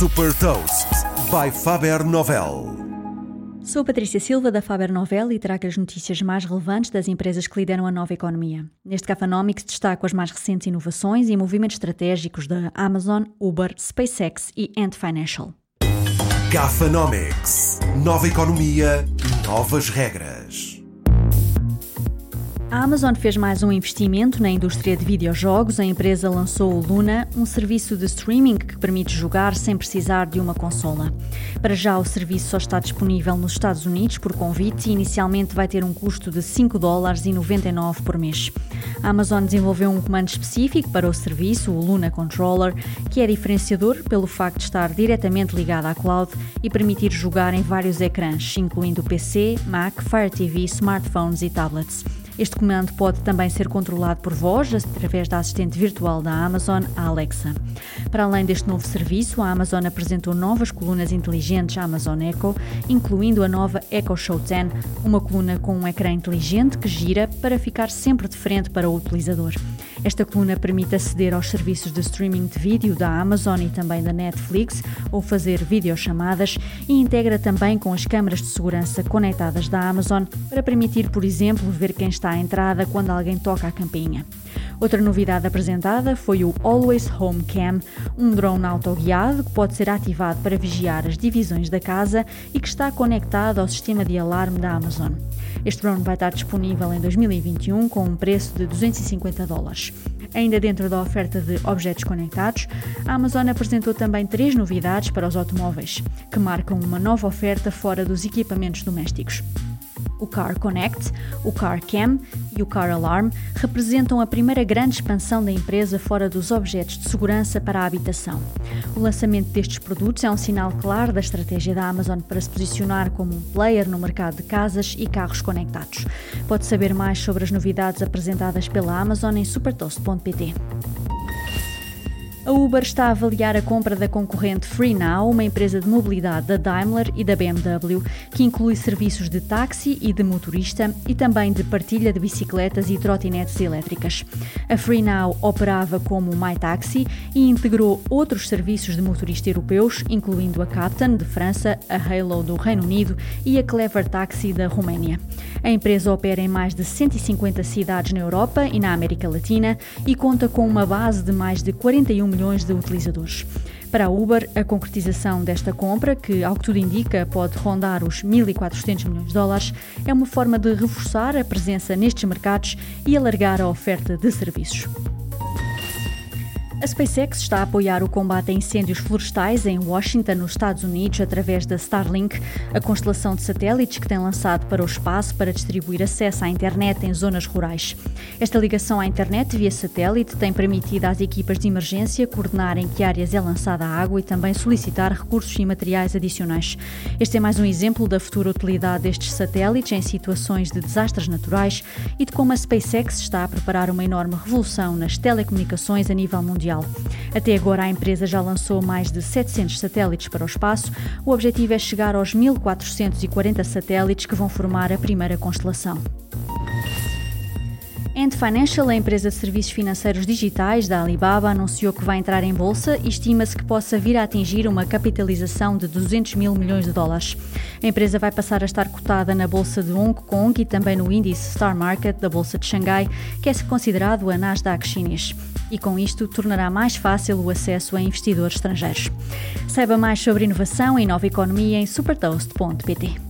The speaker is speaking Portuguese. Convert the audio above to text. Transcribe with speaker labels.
Speaker 1: Super Toast by Faber Novel.
Speaker 2: Sou Patrícia Silva da Faber Novel e trago as notícias mais relevantes das empresas que lideram a nova economia. Neste Cafanomics destaco as mais recentes inovações e movimentos estratégicos da Amazon, Uber, SpaceX e Ant Financial.
Speaker 1: Gafanomics. Nova economia, novas regras.
Speaker 2: A Amazon fez mais um investimento na indústria de videojogos. A empresa lançou o Luna, um serviço de streaming que permite jogar sem precisar de uma consola. Para já, o serviço só está disponível nos Estados Unidos por convite e inicialmente vai ter um custo de 5 dólares e 99 por mês. A Amazon desenvolveu um comando específico para o serviço, o Luna Controller, que é diferenciador pelo facto de estar diretamente ligado à cloud e permitir jogar em vários ecrãs, incluindo PC, Mac, Fire TV, smartphones e tablets. Este comando pode também ser controlado por voz através da assistente virtual da Amazon, a Alexa. Para além deste novo serviço, a Amazon apresentou novas colunas inteligentes Amazon Echo, incluindo a nova Echo Show 10, uma coluna com um ecrã inteligente que gira para ficar sempre de frente para o utilizador. Esta coluna permite aceder aos serviços de streaming de vídeo da Amazon e também da Netflix ou fazer videochamadas e integra também com as câmaras de segurança conectadas da Amazon para permitir, por exemplo, ver quem está à entrada quando alguém toca a campainha. Outra novidade apresentada foi o Always Home Cam, um drone autoguiado que pode ser ativado para vigiar as divisões da casa e que está conectado ao sistema de alarme da Amazon. Este drone vai estar disponível em 2021 com um preço de 250 dólares. Ainda dentro da oferta de objetos conectados, a Amazon apresentou também três novidades para os automóveis, que marcam uma nova oferta fora dos equipamentos domésticos. O Car Connect, o Car Cam e o Car Alarm representam a primeira grande expansão da empresa fora dos objetos de segurança para a habitação. O lançamento destes produtos é um sinal claro da estratégia da Amazon para se posicionar como um player no mercado de casas e carros conectados. Pode saber mais sobre as novidades apresentadas pela Amazon em supertoast.pt. A Uber está a avaliar a compra da concorrente FreeNow, uma empresa de mobilidade da Daimler e da BMW, que inclui serviços de táxi e de motorista e também de partilha de bicicletas e trotinetes elétricas. A FreeNow operava como MyTaxi e integrou outros serviços de motorista europeus, incluindo a Captain de França, a Halo do Reino Unido e a Clever Taxi da Roménia. A empresa opera em mais de 150 cidades na Europa e na América Latina e conta com uma base de mais de 41 milhões de utilizadores. Para a Uber, a concretização desta compra, que ao que tudo indica pode rondar os 1.400 milhões de dólares, é uma forma de reforçar a presença nestes mercados e alargar a oferta de serviços. A SpaceX está a apoiar o combate a incêndios florestais em Washington, nos Estados Unidos, através da Starlink, a constelação de satélites que tem lançado para o espaço para distribuir acesso à internet em zonas rurais. Esta ligação à internet via satélite tem permitido às equipas de emergência coordenarem que áreas é lançada a água e também solicitar recursos e materiais adicionais. Este é mais um exemplo da futura utilidade destes satélites em situações de desastres naturais e de como a SpaceX está a preparar uma enorme revolução nas telecomunicações a nível mundial mundial. Até agora, a empresa já lançou mais de 700 satélites para o espaço. O objetivo é chegar aos 1.440 satélites que vão formar a primeira constelação. Ant Financial, a empresa de serviços financeiros digitais da Alibaba, anunciou que vai entrar em bolsa e estima-se que possa vir a atingir uma capitalização de 200 mil milhões de dólares. A empresa vai passar a estar cotada na bolsa de Hong Kong e também no índice Star Market da bolsa de Xangai, que é considerado a Nasdaq chinês. E com isto tornará mais fácil o acesso a investidores estrangeiros. Saiba mais sobre inovação e nova economia em supertoast.pt.